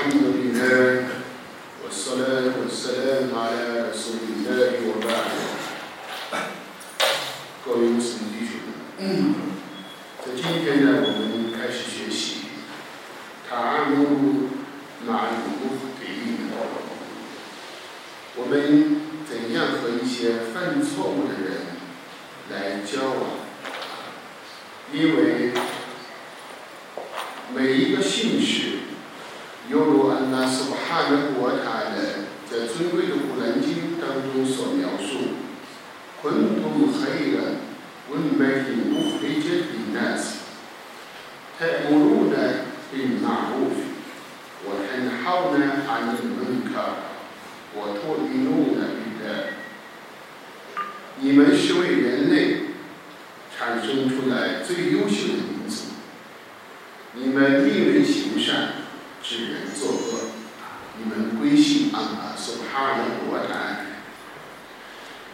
comes with 你们是为人类产生出来最优秀的民族，你们命人行善。使人作恶，你们归信安拉苏哈的国台。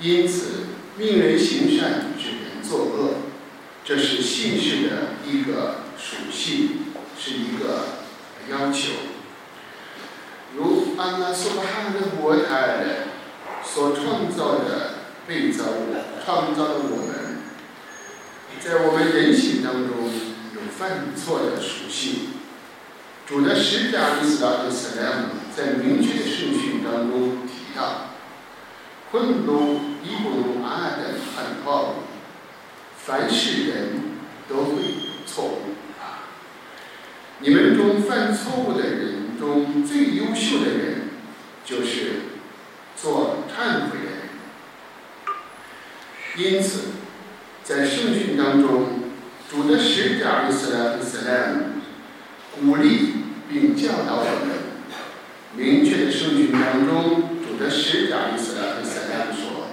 因此，命人行善，使人作恶，这是信士的一个属性，是一个要求。如安拉苏哈的国台所创造的被造物，创造的我们，在我们人性当中有犯错的属性。主的使者伊斯拉克斯在明确的圣训当中提到：“混路伊布鲁阿的很错误，凡是人都会有错误啊。你们中犯错误的人中最优秀的人，就是做忏悔的人。因此，在圣训当中，主的使者伊斯拉克斯莱姆。”鼓励并教导我们，明确的圣训当中，主的使者伊斯兰和撒拉说：“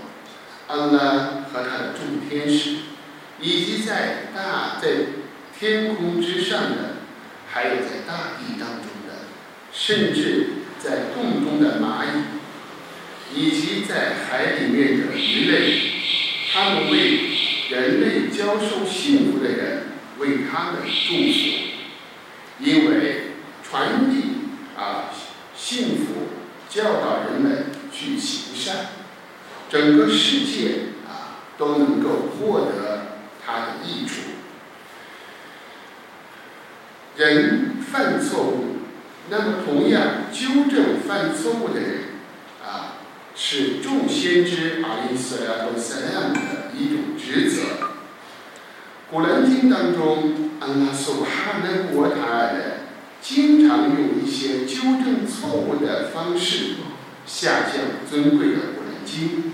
安拉和他的众天使，以及在大在天空之上的，还有在大地当中的，甚至在洞中的蚂蚁，以及在海里面的鱼类，他们为人类教授幸福的人，为他们祝福。”因为传递啊幸福，教导人们去行善，整个世界啊都能够获得它的益处。人犯错误，那么同样纠正犯错误的人，是众先知阿里斯拉和塞拉姆的一种职责。古兰经当中，安拉苏哈的国塔经常用一些纠正错误的方式下降尊贵的古兰经。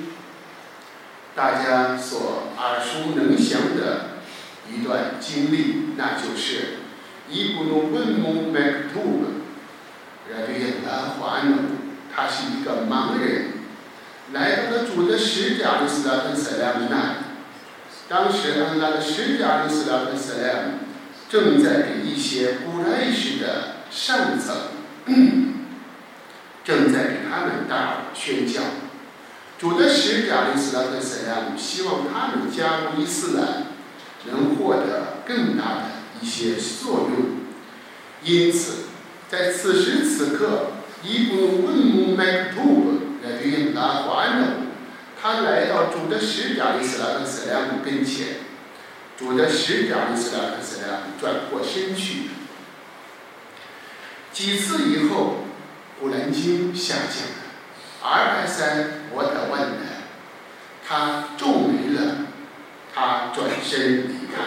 大家所耳熟能详的一段经历，那就是伊布努温姆麦克图布，人对拉华努，他是一个盲人，来到了主的使者的斯拉芬塞拉姆那里。当时安拉的使者阿里斯拉克斯莱姆正在给一些古代史的上层，正在给他们大宣教。主的使者阿里斯拉克斯莱姆希望他们加入伊斯兰，能获得更大的一些作用。因此，在此时此刻，伊布温姆麦克图布来对拉华呢。他来到主的使者伊斯拉克斯莱姆跟前，主的使者伊斯拉克斯莱姆转过身去。几次以后，古兰经下降了，阿尔三我的问了，他皱眉了，他转身离开。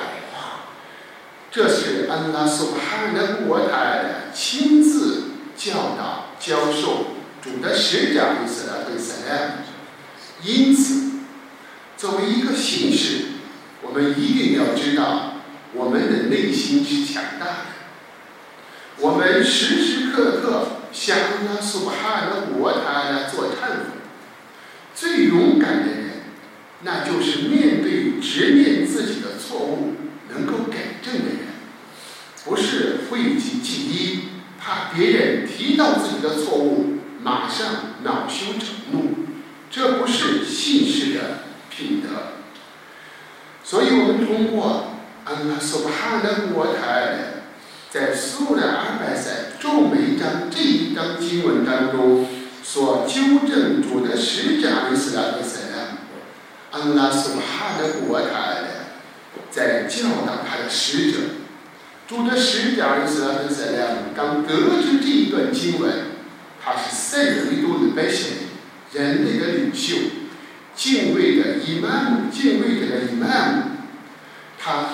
这是安拉苏哈的国台亲自教导教授主的使者伊斯拉克斯莱姆。因此，作为一个信士，我们一定要知道，我们的内心是强大的。我们时时刻刻向阿苏哈的国他来做忏悔。最勇敢的人，那就是面对直面自己的错误，能够改正的人，不是讳疾忌医，怕别人提到自己的错误，上恼羞成怒。这不是信士的品德，所以我们通过安拉所哈的国台，在苏的阿拜赛皱眉章这一章经文当中所纠正主的使者阿里斯拉克塞拉，安拉苏哈的国台，在教导他的使者，主的使者阿里斯拉克塞拉刚得知这一段经文，他是圣人都的百姓，人类的领袖，敬畏的伊曼姆，敬畏的伊曼姆，他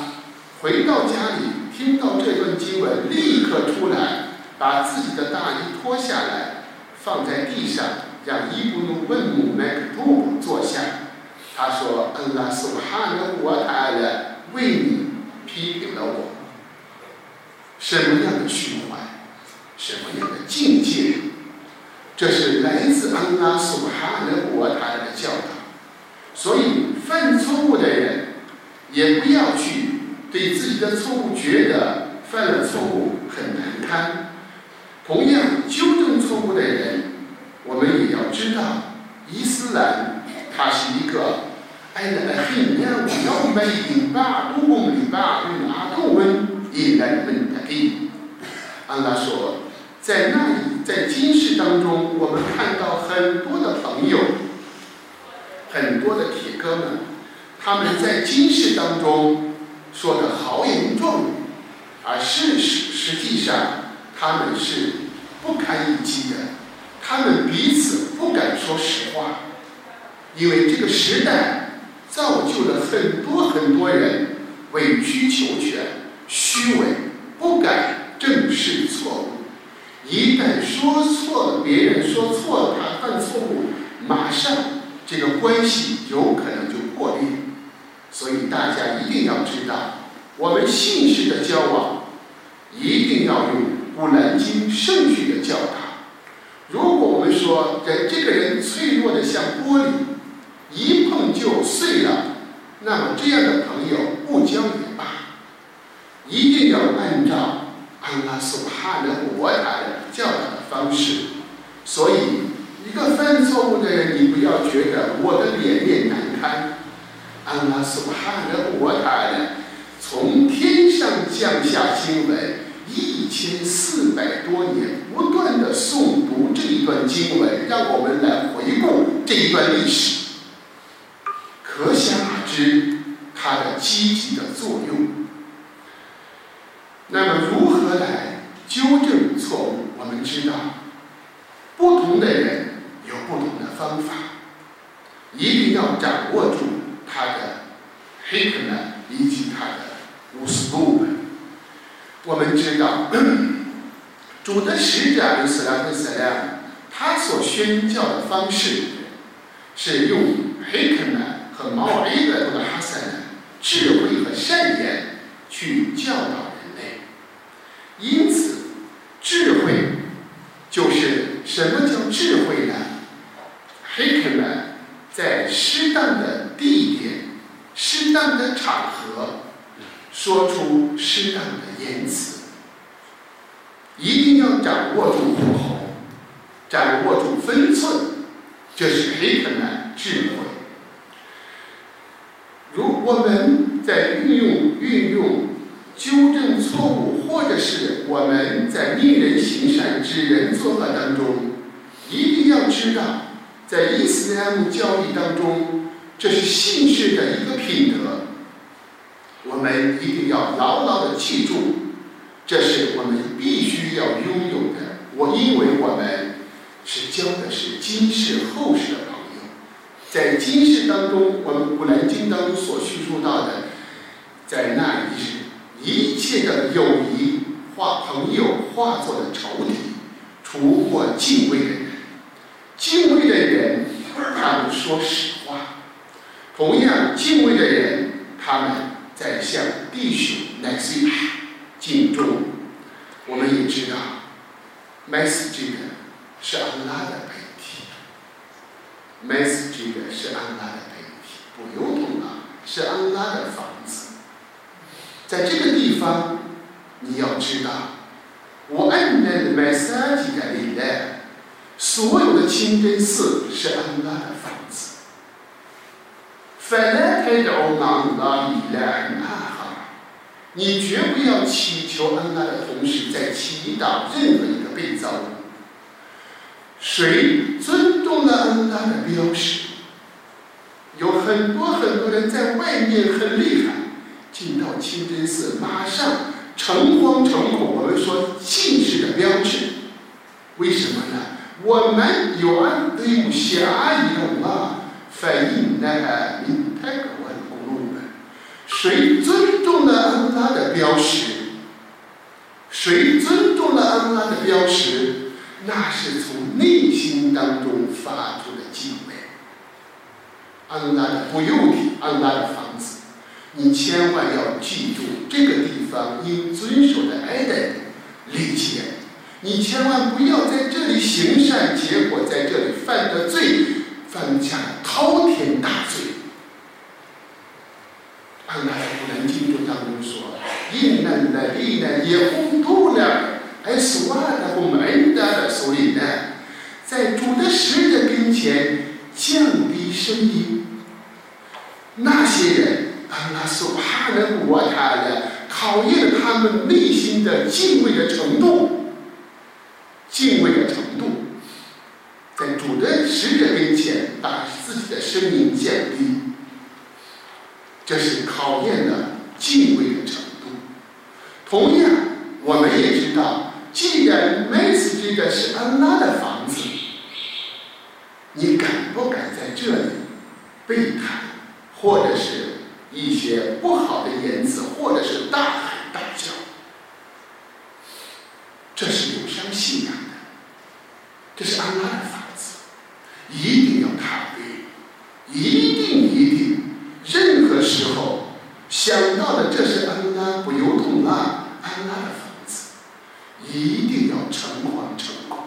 回到家里。听到这段经文，立刻出来，把自己的大衣脱下来，放在地上，让伊布努问姆麦克布坐下。他说：“恩拉苏哈的我塔的为你批评了我。什么样的循环？什么样的境界？这是来自恩拉苏哈的我塔的教导。所以，犯错误的人也不要去。”对自己的错误觉得犯了错误很难堪，同样纠正错误的人，我们也要知道，伊斯兰它是一个爱的很两要每一把都公里把用阿杜温也来问的地。安拉说，在那里，在今世当中，我们看到很多的朋友，很多的铁哥们，他们在今世当中。说的豪言壮语，而事实实际上他们是不堪一击的，他们彼此不敢说实话，因为这个时代造就了很多很多人委曲求全、虚伪，不敢正视错误。一旦说错了，别人说错了，他犯错误，马上这个关系有可能就破裂。所以大家一定要知道，我们信士的交往一定要用《古兰经》圣训的教导。如果我们说人这个人脆弱的像玻璃，一碰就碎了，那么这样的朋友不交也罢。一定要按照安拉所哈的国塔的教导的方式。所以，一个犯错误的人，你不要觉得我的脸面难堪。安拉苏哈的国塔，从天上降下经文一千四百多年，不断的诵读这一段经文，让我们来回顾这一段历史，可想而知它的积极的作用。那么，如何来纠正错误？我们知道，不同的人有不同的方法，一定要掌握住。他的黑客呢，以及他的乌斯布们，我们知道，主的使者伊斯兰克斯拉，他所宣教的方式是用黑客呢和毛埃的这个哈萨呢智慧和善言去教导人类。因此，智慧就是什么叫智慧呢？黑客呢？在适当的地点、适当的场合，说出适当的言辞，一定要掌握住火候，掌握住分寸，这是黑客的智慧。如我们在运用、运用纠正错误，或者是我们在令人行善、知人作恶当中，一定要知道。在伊斯兰教义当中，这是信士的一个品德，我们一定要牢牢的记住，这是我们必须要拥有的。我因为我们是交的是今世后世的朋友，在今世当中，我们古兰经当中所叙述到的，在那一世，一切的友谊化朋友化作的仇敌，除过敬畏的人。敬畏的人，他们说实话；同样敬畏的人，他们在向弟兄来说敬重。我们也知道，麦斯这个是安拉的媒体，麦斯这个是安拉的媒体，不用动啊，是安拉的房子。在这个地方，你要知道，我按的麦斯这个里来。所有的清真寺是安拉的房子。反来开着奥纳拉伊来阿哈，你绝不要祈求恩拉的同时在祈祷任何一个被造物。谁尊重了恩拉的标识？有很多很多人在外面很厉害，进到清真寺马上诚惶诚恐。我们说信士的标志，为什么呢？我们有安对不下一个嘛，反映那明太个文公路们。谁尊重了安拉的标识？谁尊重了安拉的标识？那是从内心当中发出的敬畏。安拉的不由体，安拉的房子，你千万要记住这个地方应遵守的爱的礼节。你千万不要在这里行善，结果在这里犯的罪，犯下滔天大罪。安拉在古兰经中当中说：“因那那利呢也红度了，还是瓦的红门的，所以呢，在主的使者跟前降低声音。”那些人，安拉所怕人国他的，考验了他们内心的敬畏的程度，敬畏的程度，的使者面前把自己的生命降低，这是考验的敬畏的程度。同样，我们也知道，既然麦斯这个是安娜的房子，你敢不敢在这里背叛？或者是一些不好的言辞，或者是大喊大叫，这是有伤信仰的。这是安拉的法子，一定要踏对，一定一定，任何时候想到的这是安拉不由痛啊，安拉的房子，一定要诚惶诚恐，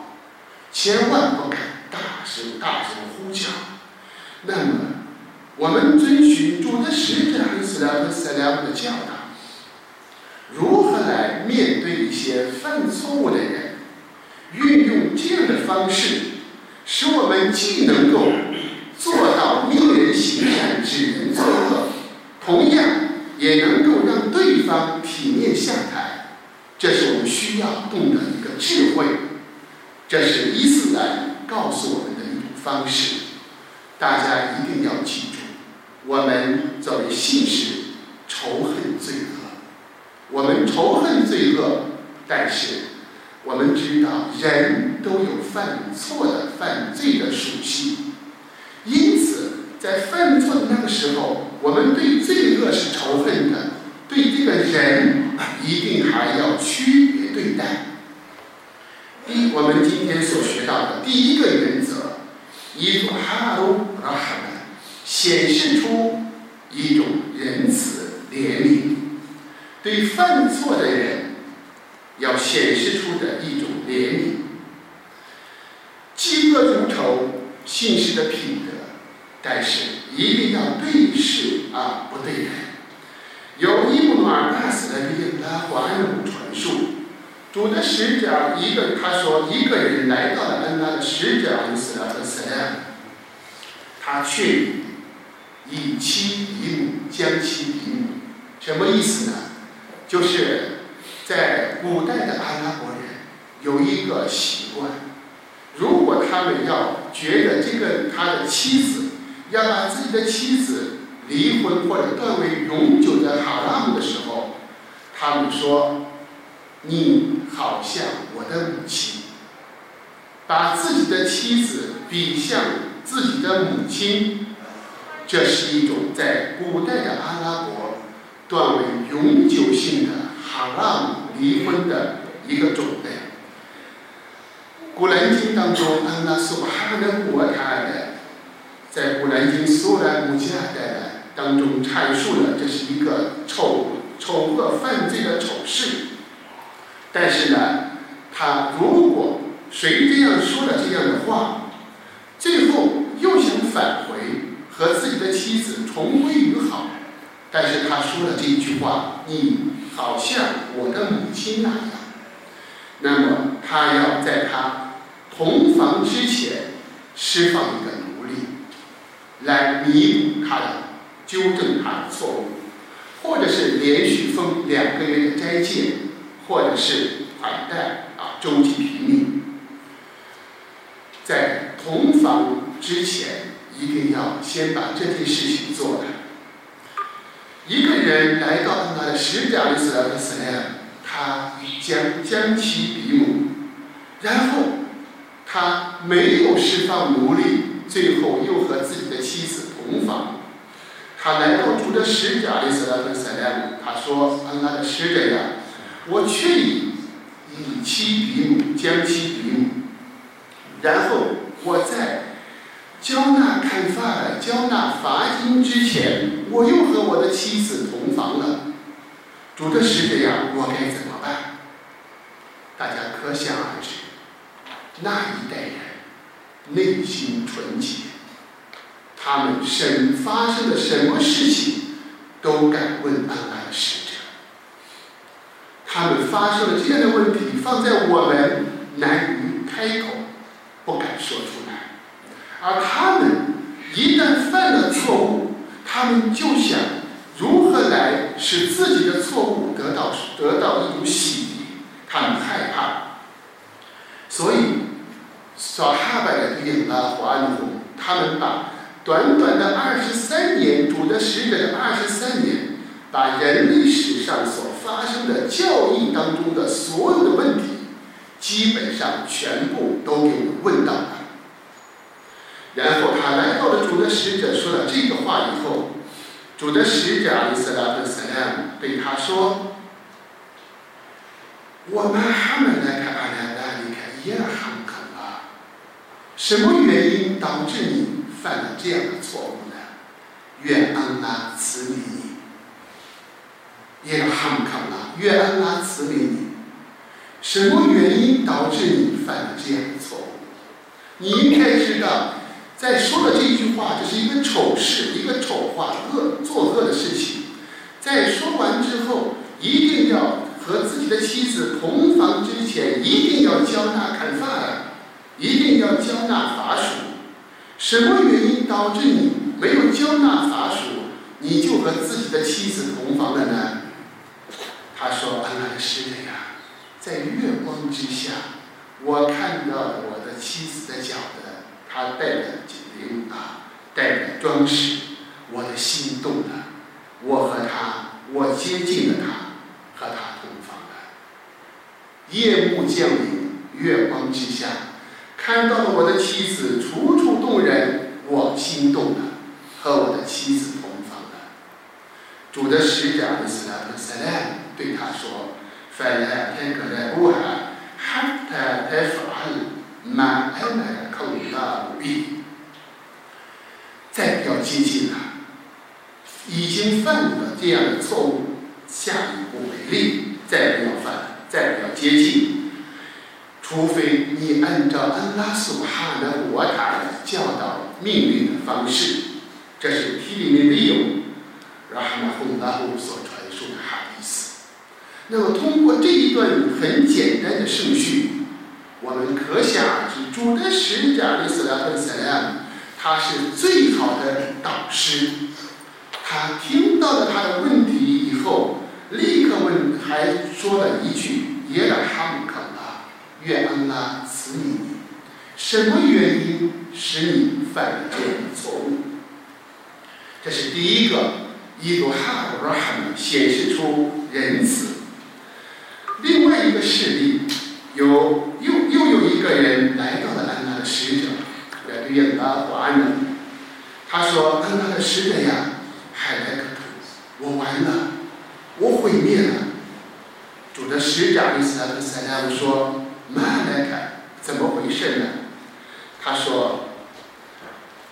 千万不敢大声大声呼叫，那么。我们遵循主的使者和斯拉和斯拉姆的教导，如何来面对一些犯错误的人？运用这样的方式，使我们既能够做人行善，指人作恶，同样也能够让对方体面下台。这是我们需要懂得一个智慧。这是伊斯兰告诉我们的一种方式，大家一定要记住。我们作为信士，仇恨罪恶。我们仇恨罪恶，但是我们知道人都有犯错的、犯罪的属性。因，在犯错的那个时候，我们对罪恶是仇恨的，对这个人一定还要区别对待。第，我们今天所学到的第一个原则：伊夫哈鲁拉哈曼。显示出一种仁慈怜悯，对犯错的人要显示出的一种怜悯。嫉恶如仇，信士的品德，但是一定要对事而不对人。有伊布马纳斯的利拉华安姆传述，主的使者一个他说一个人来到了恩拉的使者安斯拉和斯拉，他却。以妻以母，将妻以母，什么意思呢？就是在古代的阿拉伯人有一个习惯，如果他们要觉得这个他的妻子要把自己的妻子离婚或者断为永久的哈拉姆的时候，他们说：“你好像我的母亲。”把自己的妻子比像自己的母亲。这是一种在古代的阿拉伯断为永久性的哈拉姆离婚的一个种类。古兰经当中，安拉苏哈的国他的在古兰经苏兰姆加的当中阐述了这是一个丑丑恶犯罪的丑事。但是呢，他如果谁这样说了这样的话，最后又想返回。和自己的妻子重归于好，但是他说了这一句话：“你好像我的母亲那样。”那么他要在他同房之前释放一个，来弥补他的、纠正他的错误，或者是连续封两个月的斋戒或者是款待啊周济平民。在同房之前，一定要先把这件事情做了。一个人来到他的使者的时候，他将将其比母，然后他没有释放奴隶，最后又和自己的妻子同房。他来到主的使者的时候，他说：“安拉的使者呀，我却以以妻比母，将妻比母。”然后我在交纳开发、交纳罚金之前，我又和我的妻子同房了。主的使者呀，我该怎么办？大家可想而知，那一代人内心纯洁，他们什发生了什么事情都敢问安安使者。他们发生了这样的问题，放在我们难于开口。不敢说出来，而他们一旦犯了错误，他们就想如何来使自己的错误得到得到一种洗涤，他们害怕，所以所哈巴引了华奴他们把短短的二十三年主的使者的二十三年，把人类史上所发生的教义当中的所有的问题。基本上全部都给我问到了，然后他来到了主的使者说了这个话以后，主的使者阿里斯拉的塞拉对他说：“我们哈们来看阿拉达离开耶尔罕肯啊，什么原因导致你犯了这样的错误呢？愿安拉赐予你耶尔罕肯啊，愿安拉赐予你。”什么原因导致你犯了这样的错误？你应该知道，在说了这句话，这是一个丑事，一个丑话，恶作恶的事情。在说完之后，一定要和自己的妻子同房之前，一定要交纳砍发的，一定要交纳法属。什么原因导致你没有交纳法属，你就和自己的妻子同房了呢？他说：“安拉的呀。”在月光之下，我看到了我的妻子的脚的，她戴着颈铃啊，戴着装饰，我的心动了。我和她，我接近了她，和她同房了。夜幕降临，月光之下，看到了我的妻子楚楚动人，我心动了，和我的妻子同房了。主的使者伊斯兰特塞兰对他说。فلا تقربوها حتى تفعل ما أمرك الله به 再不要接近了，已经犯了这样的错误，下一步为例，再不要犯，再不要接近， ”除非你按照安拉苏哈的我塔的教导命令的方式，这是提里面没有，然后呢，洪拉姆所传授的哈迪斯。那么，通过这一段很简单的顺序，我们可想而知，主的使者的斯拉芬塞亚，他是最好的导师。他听到了他的问题以后，立刻问，还说了一句：“耶拉哈姆卡，愿安拉赐你，什么原因使你犯了这样的错误？”这是第一个，伊鲁哈布拉罕显示出仁慈。另外一个事例，有又又有一个人来到了安拉的使者，来对安拉华人。他说：“安拉的使者呀，海莱克，我完了，我毁灭了。”主的使者伊斯兰的塞拉姆说：“慢来凯，怎么回事呢？”他说：“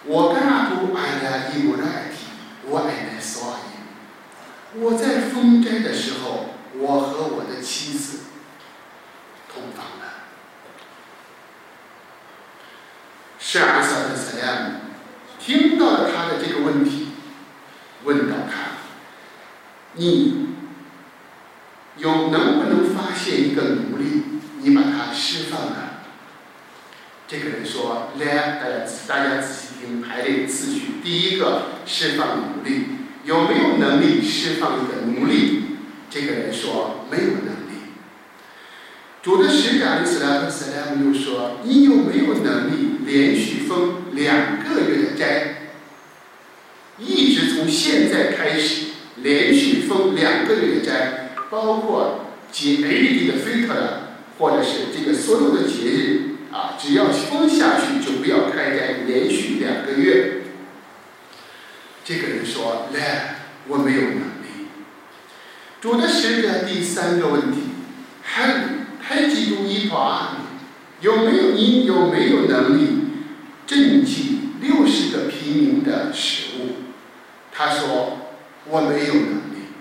我干不安拉伊布拉提，我爱来索伊。我在封斋的时候。”我和我的妻子同房了。是阿萨德塞亚听到了他的这个问题，问到他：“你有能不能发现一个奴隶？你把他释放了？”这个人说：“来，大家大家仔细听排列次序。第一个释放奴隶，有没有能力释放一个奴隶？”这个人说没有能力。主的使者斯拉克斯莱姆又说：“你有没有能力连续封两个月的斋？一直从现在开始连续封两个月的斋，包括节 A 的菲特的，或者是这个所有的节日啊，只要封下去就不要开斋，连续两个月。”这个人说：“来，我没有能力。”主的使者第三个问题还。还记住一团，有没有你有没有能力赈济六十个平民的食物？他说我没有能力。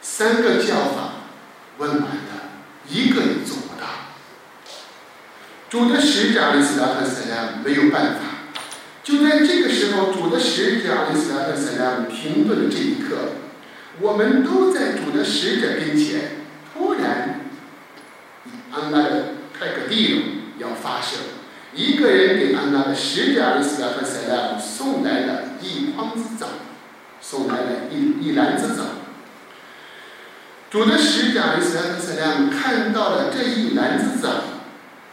三个叫法问完了，一个也做不到。主的使者阿里斯拉特塞拉没有办法。就在这个时候，主的使者阿里斯拉特塞拉姆停顿的这一刻，我们都在主的使者跟前，突然。安拉的泰克蒂隆要发射，一个人给安拉的使者阿里斯拉特塞拉姆送来了一筐子枣，送来了一一篮子枣。主的使者阿里斯拉特塞拉姆看到了这一篮子枣，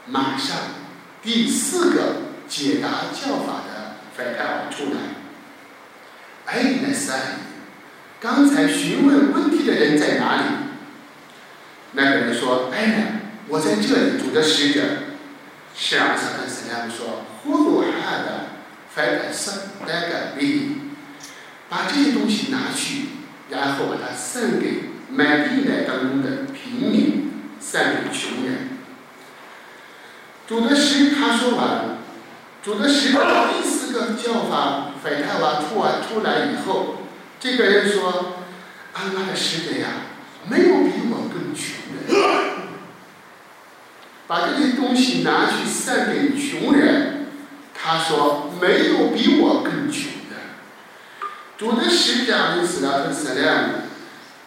马上第四个解答教法的反泰尔出来。哎，那三，刚才询问问题的人在哪里？那个人说：“哎呀。”我在这里，主的使者，是阿萨克斯拉姆说：“呼噜哈的，翻开圣那个笔，把这些东西拿去，然后把它散给买地来当中的平民，散给穷人。”主的诗他说完，主的使者第四个叫法反泰瓦出完出来以后，这个人说：“安拉的使者呀，没有比我更穷的。”把这些东西拿去散给穷人，他说没有比我更穷的。主的使者阿里斯拉特塞莱姆，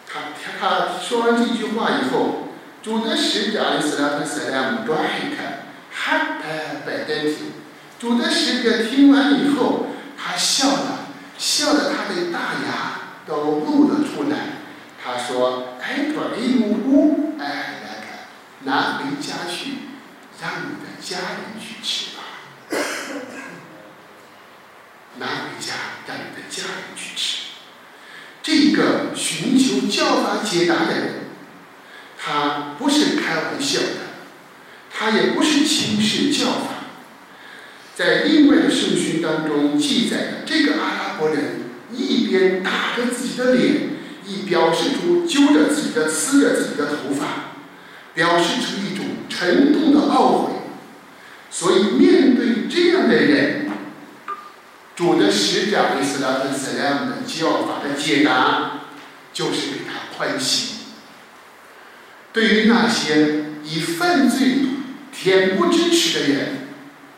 他他他说完这句话以后，主的使者阿里斯拉特塞莱姆转一看，哈他摆单听。主的使者听完以后，他笑了，笑得他的大牙都露了出来。他说：“哎，多哎呜呜，哎。”拿回家去，让你的家人去吃吧。拿回家，让你的家人去吃。这个寻求教法解答的人，他不是开玩笑的，他也不是轻视教法。在另外的圣训当中记载的这个阿拉伯人，一边打着自己的脸，一表示出揪着自己的、撕着自己的头发。表示出一种沉重的懊悔，所以面对这样的人，主的使者伊斯拉克斯莱姆的教法的解答，就是给他宽心。对于那些以犯罪恬不知耻的人，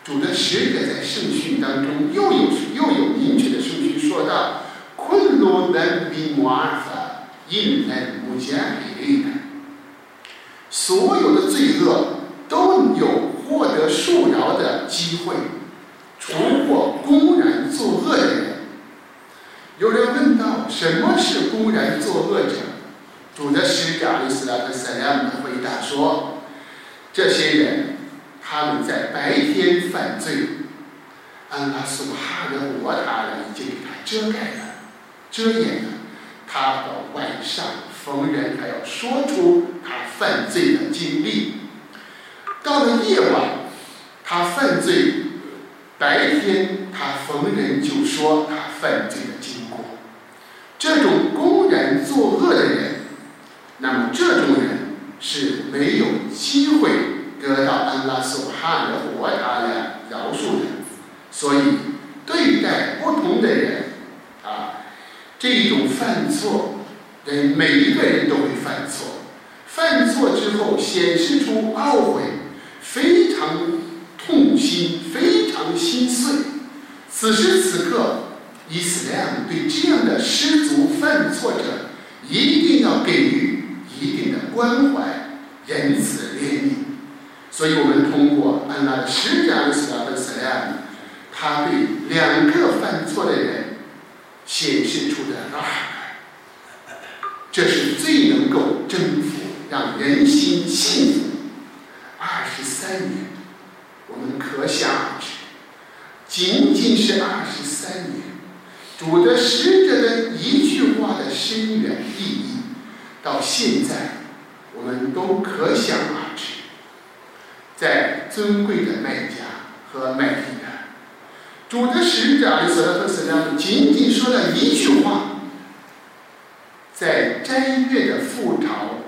主的使者在圣训当中又有又有明确的圣训说道：“昆罗南比摩尔法，因南穆加比利的。”所有的罪恶都有获得恕饶的机会，除过公然作恶的人。有人问道：“什么是公然作恶者？”主的使者阿里斯拉克塞拉姆回答说：“这些人他们在白天犯罪，安拉苏哈的我他已经给他遮盖了、遮掩了，他到晚上。”逢人还要说出他犯罪的经历，到了夜晚，他犯罪；白天他逢人就说他犯罪的经过。这种公然作恶的人，那么这种人是没有机会得到安拉所哈的活他的饶恕的。所以，对待不同的人，啊，这种犯错。人每一个人都会犯错，犯错之后显示出懊悔，非常痛心，非常心碎。此时此刻，伊斯兰对这样的失足犯错者，一定要给予一定的关怀、仁慈、怜悯。所以我们通过安拉的使者伊斯兰的斯兰，他对两个犯错的人显示出的爱。这是最能够征服、让人心幸福。二十三年，我们可想而知，仅仅是二十三年，主的使者的一句话的深远意义，到现在我们都可想而知。在尊贵的麦家和麦地的，主的使者阿里斯特斯拉仅仅说了一句话，在斋月的复朝、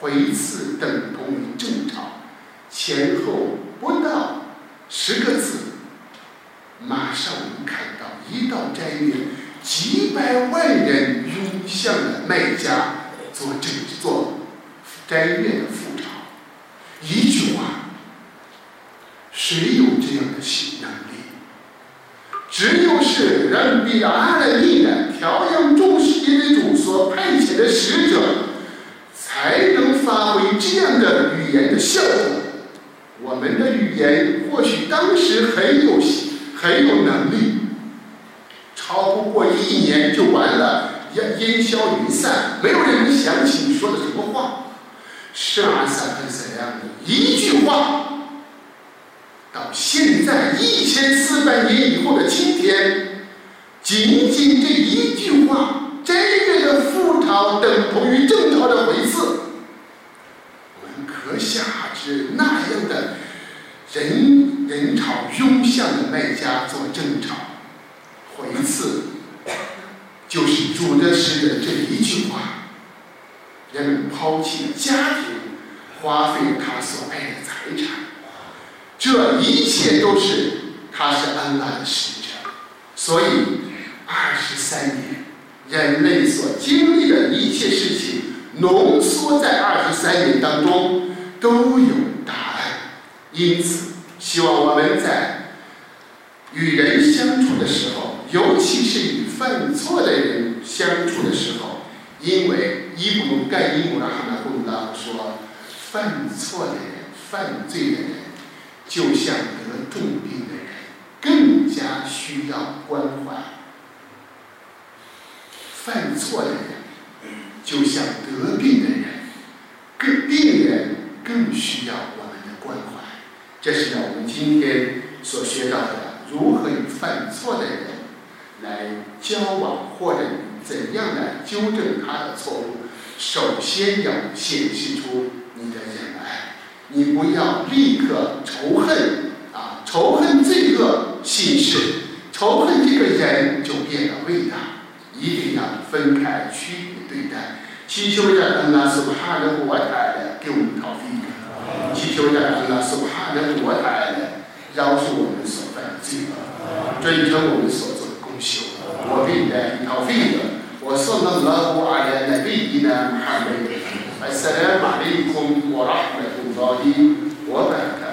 回赐等同于正朝，前后不到十个字，马上我们看到一到斋月，几百万人涌向了麦家做正做斋月的复朝，一。谁有这样的新能力？只有是人比阿的力量调养众世界的主所派遣的使者，才能发挥这样的语言的效果。我们的语言或许当时很有很有能力，超不过一年就完了，烟烟消云散，没有人能想起你说的什么话。是啊，三分怎样一句话。到现在一千四百年以后的今天，仅仅这一句话，真正的复朝等同于正朝的回赐，我们可想而知，那样的人人潮涌向的卖家做正朝回赐，就是主的诗人这一句话，人们抛弃了家庭，花费他所爱的财产。这一切都是他是安拉的使者，所以二十三年人类所经历的一切事情浓缩在二十三年当中都有答案。因此，希望我们在与人相处的时候，尤其是与犯错的人相处的时候，因为伊布鲁盖伊姆拉哈纳布拉说，犯错的人、犯罪的人。就像得重病的人，更加需要关怀；犯错的人，就像得病的人，更病人更需要我们的关怀。这是我们今天所学到的，如何与犯错的人来交往，或者怎样来纠正他的错误。首先要显示出你的仁爱。你不要立刻仇恨啊！仇恨罪恶心事，仇恨这个人就变了味道。一定要分开区别对待。祈求着安拉苏哈的我爱给我们逃避；祈求着安拉苏哈的我爱饶恕我们所犯的罪恶，追成我们所做的功修。我给你的逃避的，我送了老一我在